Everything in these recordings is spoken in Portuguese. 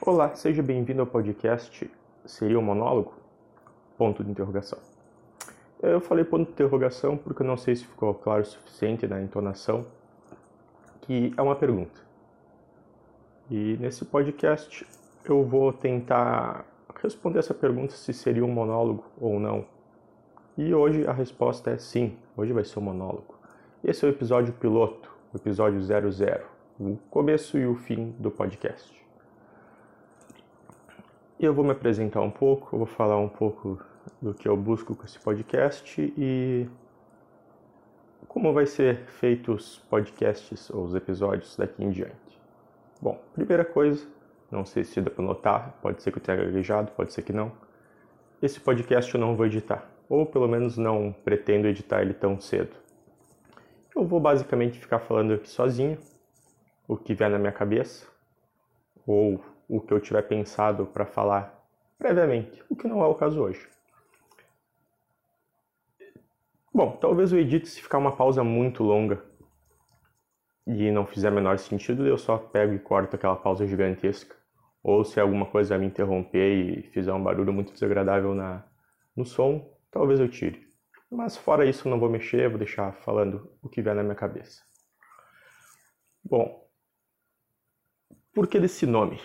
Olá, seja bem-vindo ao podcast Seria um monólogo? Ponto de interrogação. Eu falei ponto de interrogação porque eu não sei se ficou claro o suficiente na entonação que é uma pergunta. E nesse podcast eu vou tentar responder essa pergunta se seria um monólogo ou não. E hoje a resposta é sim, hoje vai ser um monólogo. Esse é o episódio piloto, o episódio 00, o começo e o fim do podcast. Eu vou me apresentar um pouco, vou falar um pouco do que eu busco com esse podcast e como vai ser feito os podcasts ou os episódios daqui em diante. Bom, primeira coisa, não sei se dá para notar, pode ser que eu tenha gaguejado, pode ser que não. Esse podcast eu não vou editar, ou pelo menos não pretendo editar ele tão cedo. Eu vou basicamente ficar falando aqui sozinho, o que vier na minha cabeça, ou o que eu tiver pensado para falar previamente, o que não é o caso hoje. Bom, talvez eu edite se ficar uma pausa muito longa e não fizer menor sentido, eu só pego e corto aquela pausa gigantesca. Ou se alguma coisa me interromper e fizer um barulho muito desagradável na, no som, talvez eu tire. Mas fora isso, não vou mexer, vou deixar falando o que vier na minha cabeça. Bom, por que desse nome?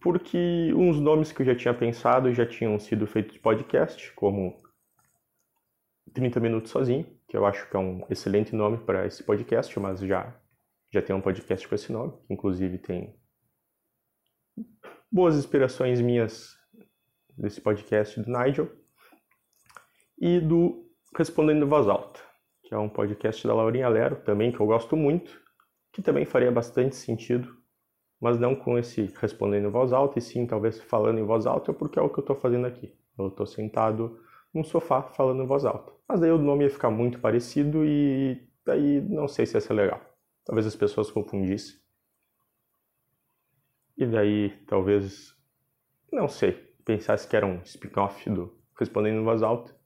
Porque uns nomes que eu já tinha pensado já tinham sido feitos podcast, como 30 Minutos Sozinho, que eu acho que é um excelente nome para esse podcast, mas já, já tem um podcast com esse nome, que inclusive tem boas inspirações minhas desse podcast do Nigel, e do Respondendo Voz Alta, que é um podcast da Laurinha Lero, também que eu gosto muito, que também faria bastante sentido mas não com esse respondendo em voz alta, e sim talvez falando em voz alta, porque é o que eu estou fazendo aqui. Eu estou sentado num sofá falando em voz alta. Mas daí o nome ia ficar muito parecido e daí não sei se ia ser legal. Talvez as pessoas confundissem. E daí talvez, não sei, pensasse que era um spin-off do respondendo em voz alta.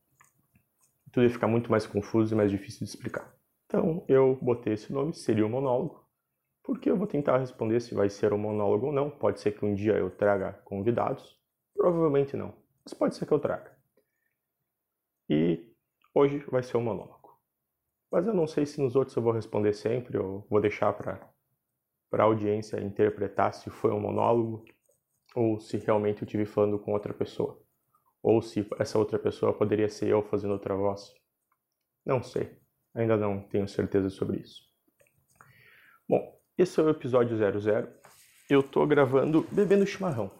Tudo ia ficar muito mais confuso e mais difícil de explicar. Então eu botei esse nome, seria um monólogo porque eu vou tentar responder se vai ser um monólogo ou não. Pode ser que um dia eu traga convidados, provavelmente não, mas pode ser que eu traga. E hoje vai ser um monólogo. Mas eu não sei se nos outros eu vou responder sempre ou vou deixar para para a audiência interpretar se foi um monólogo ou se realmente eu estive falando com outra pessoa. Ou se essa outra pessoa poderia ser eu fazendo outra voz. Não sei. Ainda não tenho certeza sobre isso. Bom, esse é o episódio 00. Eu tô gravando bebendo chimarrão.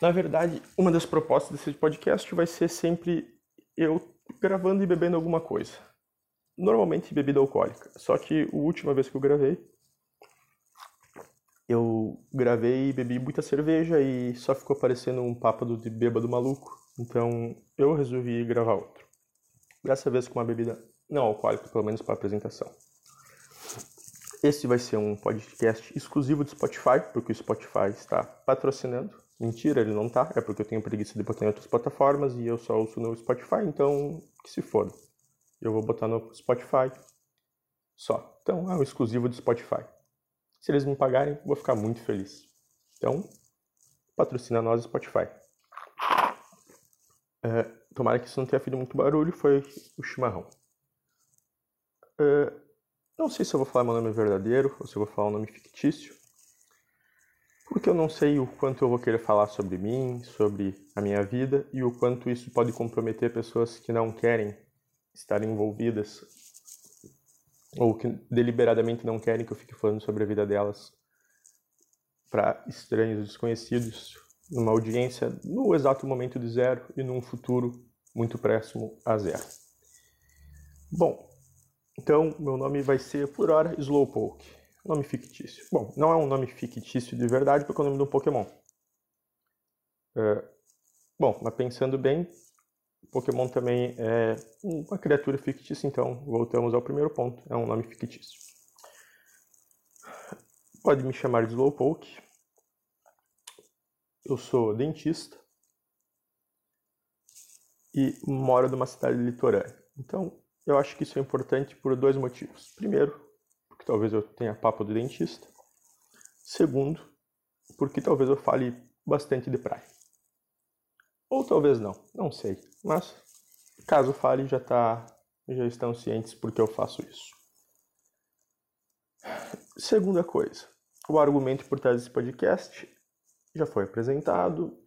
Na verdade, uma das propostas desse podcast vai ser sempre eu gravando e bebendo alguma coisa. Normalmente bebida alcoólica. Só que a última vez que eu gravei, eu gravei e bebi muita cerveja e só ficou parecendo um papo de bêbado maluco. Então eu resolvi gravar outro. Dessa vez com uma bebida não alcoólica, pelo menos para apresentação. Esse vai ser um podcast exclusivo do Spotify, porque o Spotify está patrocinando. Mentira, ele não tá. É porque eu tenho preguiça de botar em outras plataformas e eu só uso no Spotify, então que se foda. Eu vou botar no Spotify só. Então é um exclusivo do Spotify. Se eles me pagarem, vou ficar muito feliz. Então, patrocina nós Spotify. É, tomara que isso não tenha feito muito barulho, foi o chimarrão. É, não sei se eu vou falar meu nome verdadeiro ou se eu vou falar um nome fictício, porque eu não sei o quanto eu vou querer falar sobre mim, sobre a minha vida e o quanto isso pode comprometer pessoas que não querem estar envolvidas ou que deliberadamente não querem que eu fique falando sobre a vida delas para estranhos desconhecidos numa audiência no exato momento de zero e num futuro muito próximo a zero. Bom, então, meu nome vai ser, por hora, Slowpoke. Nome fictício. Bom, não é um nome fictício de verdade, porque é o nome de um Pokémon. É, bom, mas pensando bem, Pokémon também é uma criatura fictícia, então voltamos ao primeiro ponto. É um nome fictício. Pode me chamar de Slowpoke. Eu sou dentista e moro numa cidade litorânea. Então, eu acho que isso é importante por dois motivos. Primeiro, porque talvez eu tenha papo do dentista. Segundo, porque talvez eu fale bastante de praia. Ou talvez não, não sei. Mas caso fale, já tá, já estão cientes porque eu faço isso. Segunda coisa, o argumento por trás desse podcast já foi apresentado,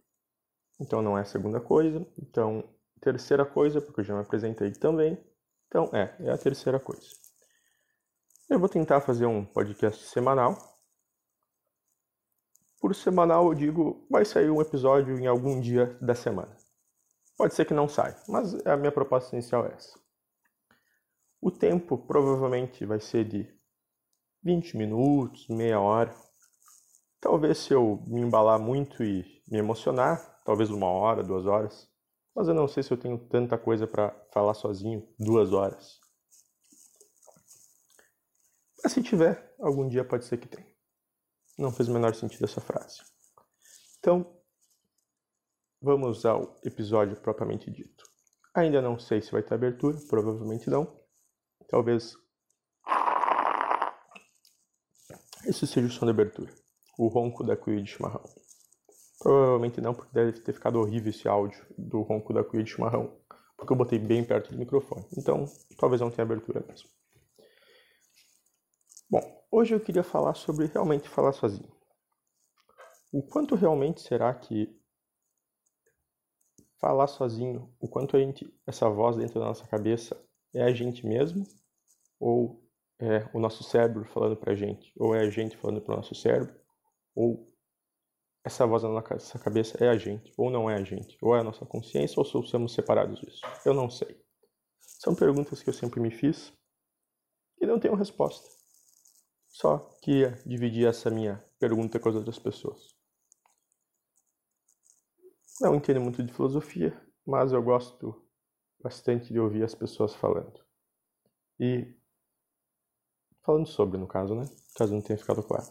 então não é a segunda coisa. Então, terceira coisa, porque eu já me apresentei também. Então, é, é a terceira coisa. Eu vou tentar fazer um podcast semanal. Por semanal, eu digo, vai sair um episódio em algum dia da semana. Pode ser que não saia, mas a minha proposta inicial é essa. O tempo provavelmente vai ser de 20 minutos, meia hora. Talvez se eu me embalar muito e me emocionar, talvez uma hora, duas horas. Mas eu não sei se eu tenho tanta coisa para falar sozinho duas horas. Mas se tiver, algum dia pode ser que tenha. Não fez o menor sentido essa frase. Então, vamos ao episódio propriamente dito. Ainda não sei se vai ter abertura, provavelmente não. Talvez esse seja o som da abertura. O ronco da cuia de chimarrão. Provavelmente não, porque deve ter ficado horrível esse áudio do ronco da cuia de chimarrão. Porque eu botei bem perto do microfone. Então, talvez não tenha abertura mesmo. Bom, hoje eu queria falar sobre realmente falar sozinho. O quanto realmente será que falar sozinho, o quanto a gente, essa voz dentro da nossa cabeça é a gente mesmo ou é o nosso cérebro falando pra gente, ou é a gente falando pro nosso cérebro, ou essa voz na nossa cabeça é a gente, ou não é a gente, ou é a nossa consciência, ou somos separados disso. Eu não sei. São perguntas que eu sempre me fiz e não tenho resposta. Só queria dividir essa minha pergunta com as outras pessoas. Não entendo muito de filosofia, mas eu gosto bastante de ouvir as pessoas falando. E falando sobre, no caso, né? Caso não tenha ficado claro.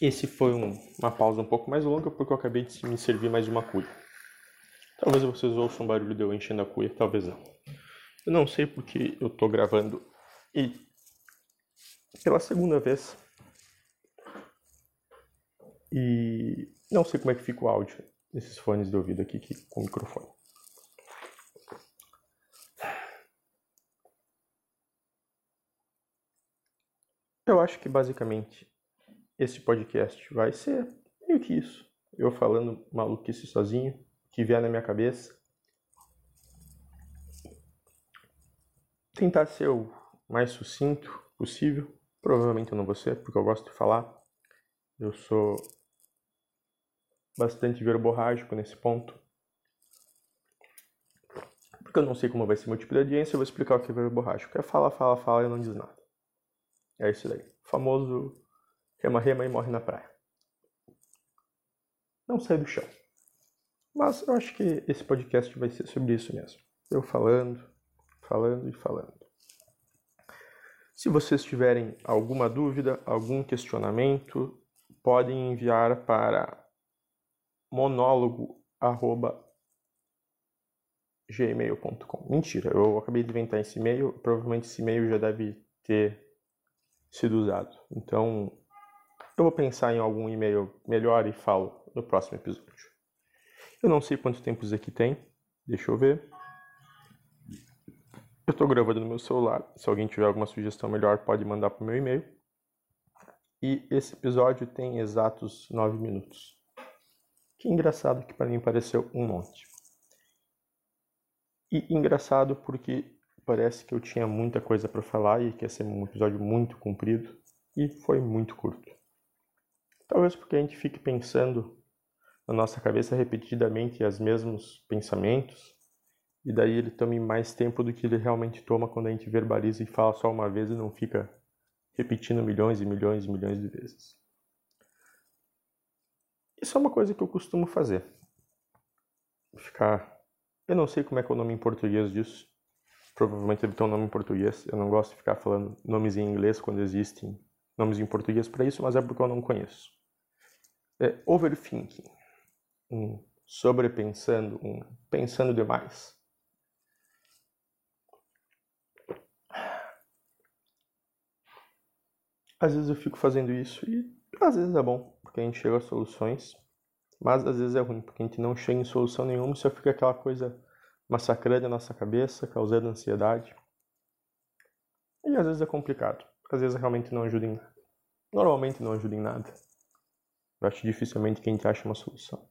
Esse foi um, uma pausa um pouco mais longa porque eu acabei de me servir mais de uma cuia. Talvez vocês ouçam barulho de eu enchendo a cuia, talvez não. Eu não sei porque eu tô gravando e pela segunda vez. E não sei como é que fica o áudio nesses fones de ouvido aqui com o microfone. Eu acho que basicamente esse podcast vai ser meio que isso. Eu falando maluquice sozinho, que vier na minha cabeça. Tentar ser o mais sucinto possível. Provavelmente eu não vou ser, porque eu gosto de falar. Eu sou bastante verborrágico nesse ponto. Porque eu não sei como vai ser meu tipo de audiência, eu vou explicar o que é verborrágico. É fala, fala, fala e não diz nada. É isso daí. Famoso rema, rema e morre na praia. Não sai do chão. Mas eu acho que esse podcast vai ser sobre isso mesmo. Eu falando, falando e falando. Se vocês tiverem alguma dúvida, algum questionamento, podem enviar para monólogo@gmail.com. Mentira, eu acabei de inventar esse e-mail, provavelmente esse e-mail já deve ter sido usado. Então, eu vou pensar em algum e-mail melhor e falo no próximo episódio. Eu não sei quanto tempo isso aqui tem. Deixa eu ver. Eu estou gravando no meu celular. Se alguém tiver alguma sugestão melhor, pode mandar para o meu e-mail. E esse episódio tem exatos 9 minutos. Que engraçado que para mim pareceu um monte. E engraçado porque parece que eu tinha muita coisa para falar e que ia ser um episódio muito comprido e foi muito curto. Talvez porque a gente fique pensando na nossa cabeça repetidamente os mesmos pensamentos, e daí ele tome mais tempo do que ele realmente toma quando a gente verbaliza e fala só uma vez e não fica repetindo milhões e milhões e milhões de vezes. Isso é uma coisa que eu costumo fazer. Ficar. Eu não sei como é que é o nome em português disso. Provavelmente deve ter um nome em português. Eu não gosto de ficar falando nomes em inglês quando existem nomes em português para isso, mas é porque eu não conheço é, overthinking, um sobrepensando, um pensando demais. Às vezes eu fico fazendo isso e às vezes é bom, porque a gente chega a soluções, mas às vezes é ruim, porque a gente não chega em solução nenhuma e só fica aquela coisa massacrando a nossa cabeça, causando ansiedade. E às vezes é complicado, às vezes realmente não ajuda em nada. Normalmente não ajuda em nada. Eu acho dificilmente que a gente ache uma solução.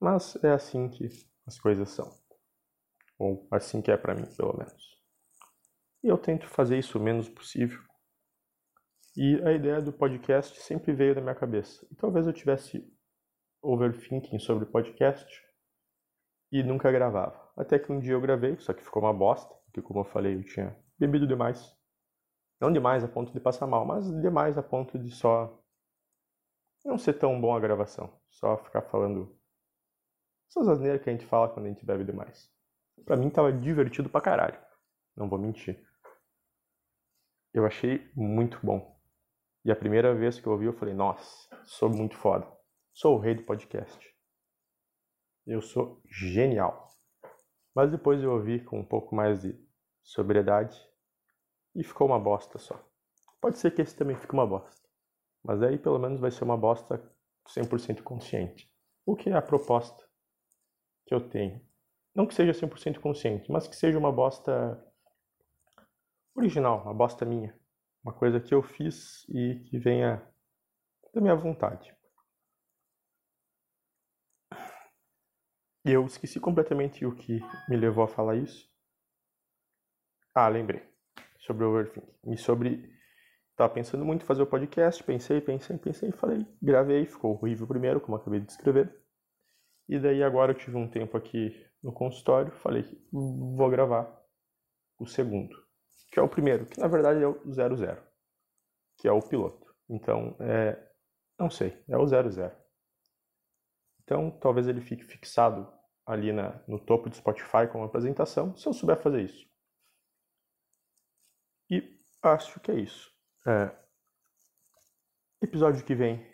Mas é assim que as coisas são. Ou assim que é para mim, pelo menos. E eu tento fazer isso o menos possível. E a ideia do podcast sempre veio da minha cabeça. E talvez eu tivesse overthinking sobre podcast e nunca gravava. Até que um dia eu gravei, só que ficou uma bosta, porque como eu falei, eu tinha bebido demais. Não demais a ponto de passar mal, mas demais a ponto de só não ser tão bom a gravação. Só ficar falando essas asneiras que a gente fala quando a gente bebe demais. Pra mim tava divertido pra caralho. Não vou mentir. Eu achei muito bom. E a primeira vez que eu ouvi, eu falei, nossa, sou muito foda. Sou o rei do podcast. Eu sou genial. Mas depois eu ouvi com um pouco mais de sobriedade e ficou uma bosta só. Pode ser que esse também fique uma bosta. Mas aí pelo menos vai ser uma bosta 100% consciente. O que é a proposta que eu tenho. Não que seja 100% consciente, mas que seja uma bosta original, uma bosta minha. Uma coisa que eu fiz e que venha da minha vontade. E eu esqueci completamente o que me levou a falar isso. Ah, lembrei. Sobre o overthinking. E sobre. Tava pensando muito em fazer o podcast, pensei, pensei, pensei, falei, gravei, ficou horrível primeiro, como acabei de escrever. E daí agora eu tive um tempo aqui no consultório, falei, vou gravar o segundo, que é o primeiro, que na verdade é o 00, que é o piloto. Então, é, não sei, é o 00. Então, talvez ele fique fixado ali na, no topo do Spotify como apresentação, se eu souber fazer isso. E acho que é isso. É, episódio que vem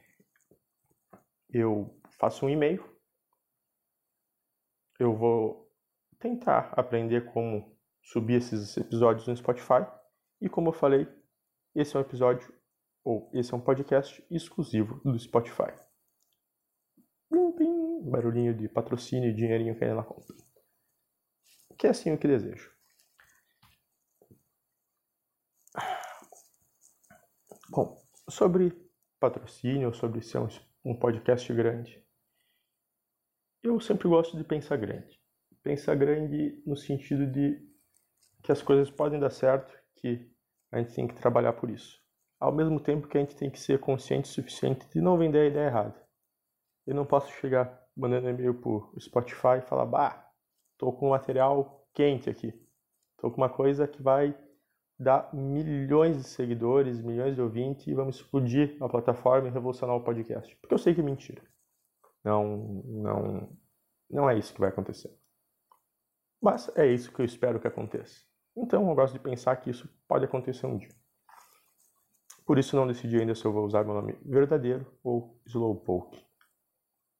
eu faço um e-mail. Eu vou tentar aprender como subir esses episódios no Spotify. E como eu falei, esse é um episódio, ou esse é um podcast exclusivo do Spotify. Blim, blim, barulhinho de patrocínio e dinheirinho caindo na conta. Que é assim o que desejo. Bom, sobre patrocínio, sobre ser um, um podcast grande, eu sempre gosto de pensar grande. Pensar grande no sentido de que as coisas podem dar certo, que a gente tem que trabalhar por isso. Ao mesmo tempo que a gente tem que ser consciente o suficiente de não vender a ideia errada. Eu não posso chegar mandando e-mail pro Spotify e falar, bah, tô com um material quente aqui. Tô com uma coisa que vai dar milhões de seguidores, milhões de ouvintes e vamos explodir a plataforma e revolucionar o podcast. Porque eu sei que é mentira. Não, não, não é isso que vai acontecer. Mas é isso que eu espero que aconteça. Então eu gosto de pensar que isso pode acontecer um dia. Por isso não decidi ainda se eu vou usar meu nome verdadeiro ou Slowpoke,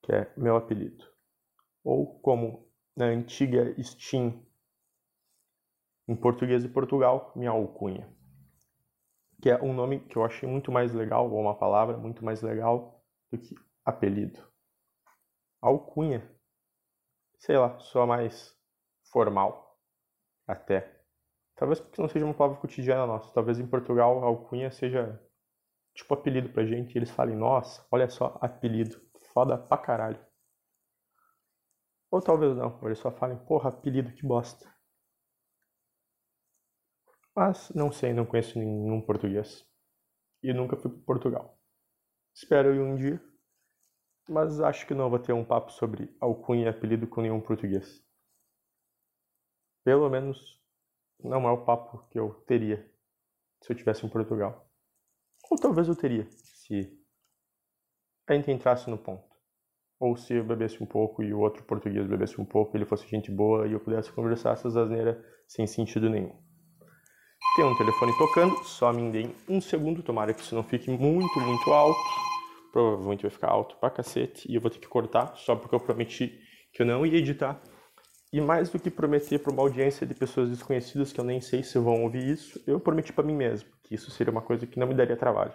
que é meu apelido. Ou como na antiga Steam em português de Portugal, minha alcunha. Que é um nome que eu achei muito mais legal, ou uma palavra muito mais legal do que apelido. Alcunha, sei lá, soa mais formal, até. Talvez porque não seja uma palavra cotidiana nossa. Talvez em Portugal alcunha seja tipo apelido pra gente. E eles falem, nossa, olha só, apelido. Foda pra caralho. Ou talvez não, eles só falem, porra, apelido, que bosta. Mas não sei, não conheço nenhum português. E nunca fui para Portugal. Espero ir um dia, mas acho que não vou ter um papo sobre alcunha e apelido com nenhum português. Pelo menos não é o papo que eu teria se eu tivesse em Portugal. Ou talvez eu teria, se a gente entrasse no ponto. Ou se eu bebesse um pouco e o outro português bebesse um pouco, ele fosse gente boa e eu pudesse conversar essas asneiras sem sentido nenhum. Tem um telefone tocando, só me deem um segundo, tomara que isso não fique muito, muito alto. Provavelmente vai ficar alto pra cacete e eu vou ter que cortar, só porque eu prometi que eu não ia editar. E mais do que prometer para uma audiência de pessoas desconhecidas que eu nem sei se vão ouvir isso, eu prometi para mim mesmo que isso seria uma coisa que não me daria trabalho.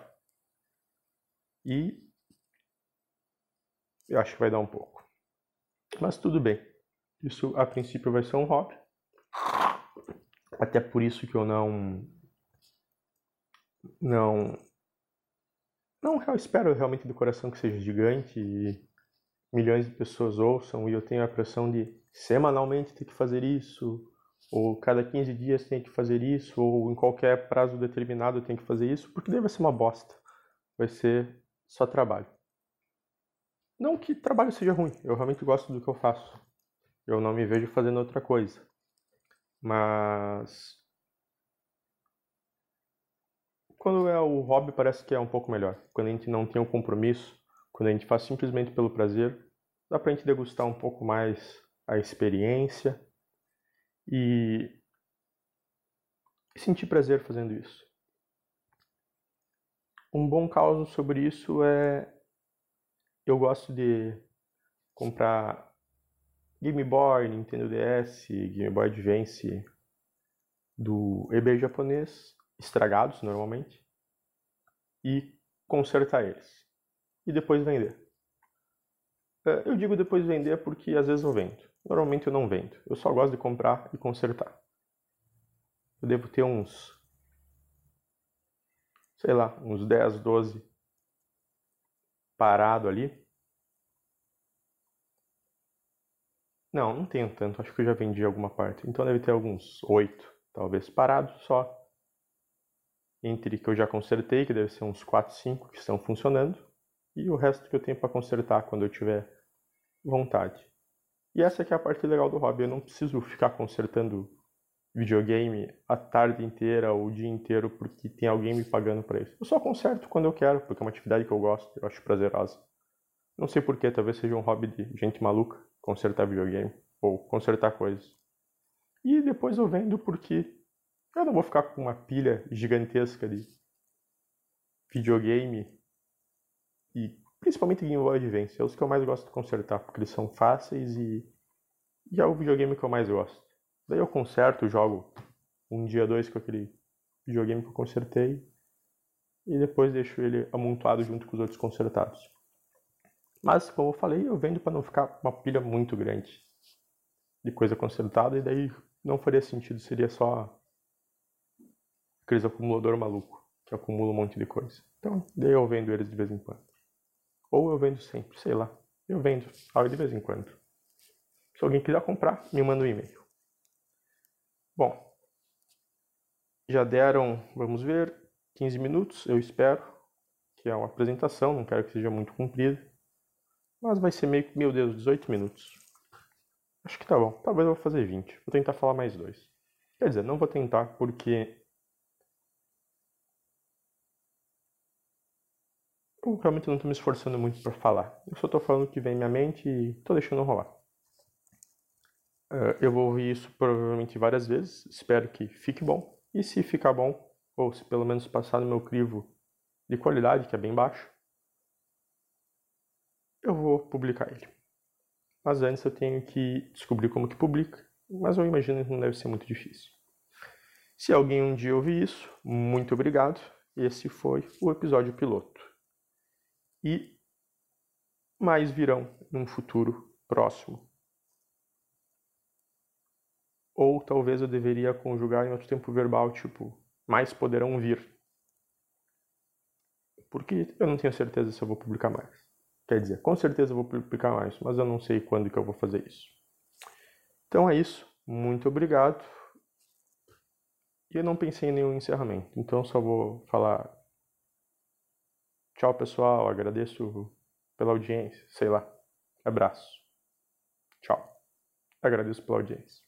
E eu acho que vai dar um pouco. Mas tudo bem. Isso a princípio vai ser um hobby. Até por isso que eu não não não eu espero realmente do coração que seja gigante e milhões de pessoas ouçam e eu tenho a pressão de semanalmente ter que fazer isso, ou cada 15 dias tem que fazer isso, ou em qualquer prazo determinado tem que fazer isso, porque daí vai ser uma bosta. Vai ser só trabalho. Não que trabalho seja ruim, eu realmente gosto do que eu faço. Eu não me vejo fazendo outra coisa. Mas quando é o hobby parece que é um pouco melhor. Quando a gente não tem um compromisso, quando a gente faz simplesmente pelo prazer, dá pra gente degustar um pouco mais a experiência e sentir prazer fazendo isso. Um bom caso sobre isso é eu gosto de comprar Game Boy, Nintendo DS, Game Boy Advance do eBay japonês, estragados normalmente, e consertar eles. E depois vender. É, eu digo depois vender porque às vezes eu vendo. Normalmente eu não vendo. Eu só gosto de comprar e consertar. Eu devo ter uns, sei lá, uns 10, 12 parado ali. Não, não tenho tanto. Acho que eu já vendi alguma parte. Então deve ter alguns 8, talvez, parados só. Entre que eu já consertei, que deve ser uns 4, 5 que estão funcionando. E o resto que eu tenho para consertar quando eu tiver vontade. E essa que é a parte legal do hobby. Eu não preciso ficar consertando videogame a tarde inteira ou o dia inteiro porque tem alguém me pagando para isso. Eu só conserto quando eu quero, porque é uma atividade que eu gosto, eu acho prazerosa. Não sei porquê, talvez seja um hobby de gente maluca consertar videogame ou consertar coisas. E depois eu vendo porque eu não vou ficar com uma pilha gigantesca de videogame e Principalmente Game Boy Advance, é os que eu mais gosto de consertar, porque eles são fáceis e, e é o videogame que eu mais gosto. Daí eu conserto, jogo um dia, dois com aquele videogame que eu consertei e depois deixo ele amontoado junto com os outros consertados. Mas, como eu falei, eu vendo para não ficar uma pilha muito grande de coisa consertada e daí não faria sentido, seria só aqueles acumulador maluco que acumula um monte de coisa. Então, daí eu vendo eles de vez em quando. Ou eu vendo sempre, sei lá. Eu vendo, algo de vez em quando. Se alguém quiser comprar, me manda um e-mail. Bom, já deram, vamos ver, 15 minutos, eu espero, que é uma apresentação, não quero que seja muito comprida. Mas vai ser meio, meu Deus, 18 minutos. Acho que tá bom. Talvez eu vou fazer 20. Vou tentar falar mais dois. Quer dizer, não vou tentar porque eu realmente não estou me esforçando muito para falar. Eu só estou falando o que vem em minha mente e estou deixando rolar. Uh, eu vou ouvir isso provavelmente várias vezes. Espero que fique bom. E se ficar bom, ou se pelo menos passar no meu crivo de qualidade, que é bem baixo, eu vou publicar ele. Mas antes eu tenho que descobrir como que publica. Mas eu imagino que não deve ser muito difícil. Se alguém um dia ouvir isso, muito obrigado. Esse foi o episódio piloto e mais virão num futuro próximo. Ou talvez eu deveria conjugar em outro tempo verbal, tipo, mais poderão vir. Porque eu não tenho certeza se eu vou publicar mais. Quer dizer, com certeza vou publicar mais, mas eu não sei quando que eu vou fazer isso. Então é isso. Muito obrigado. E eu não pensei em nenhum encerramento, então só vou falar Tchau, pessoal. Agradeço pela audiência. Sei lá. Abraço. Tchau. Agradeço pela audiência.